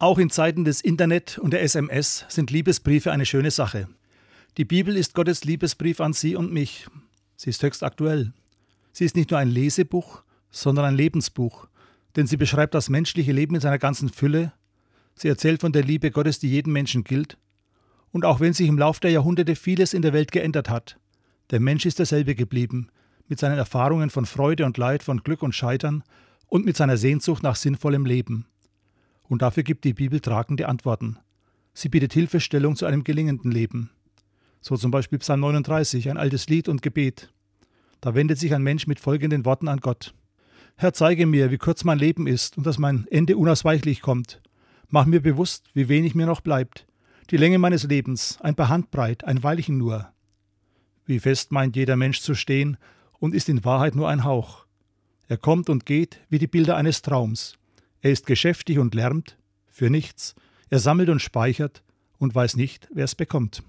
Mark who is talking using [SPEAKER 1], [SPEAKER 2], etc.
[SPEAKER 1] Auch in Zeiten des Internet und der SMS sind Liebesbriefe eine schöne Sache. Die Bibel ist Gottes Liebesbrief an Sie und mich. Sie ist höchst aktuell. Sie ist nicht nur ein Lesebuch, sondern ein Lebensbuch, denn sie beschreibt das menschliche Leben in seiner ganzen Fülle. Sie erzählt von der Liebe Gottes, die jedem Menschen gilt. Und auch wenn sich im Lauf der Jahrhunderte vieles in der Welt geändert hat, der Mensch ist derselbe geblieben, mit seinen Erfahrungen von Freude und Leid, von Glück und Scheitern und mit seiner Sehnsucht nach sinnvollem Leben. Und dafür gibt die Bibel tragende Antworten. Sie bietet Hilfestellung zu einem gelingenden Leben. So zum Beispiel Psalm 39, ein altes Lied und Gebet. Da wendet sich ein Mensch mit folgenden Worten an Gott. Herr, zeige mir, wie kurz mein Leben ist und dass mein Ende unausweichlich kommt. Mach mir bewusst, wie wenig mir noch bleibt. Die Länge meines Lebens, ein paar Handbreit, ein Weilchen nur. Wie fest meint jeder Mensch zu stehen und ist in Wahrheit nur ein Hauch. Er kommt und geht wie die Bilder eines Traums. Er ist geschäftig und lärmt, für nichts. Er sammelt und speichert und weiß nicht, wer es bekommt.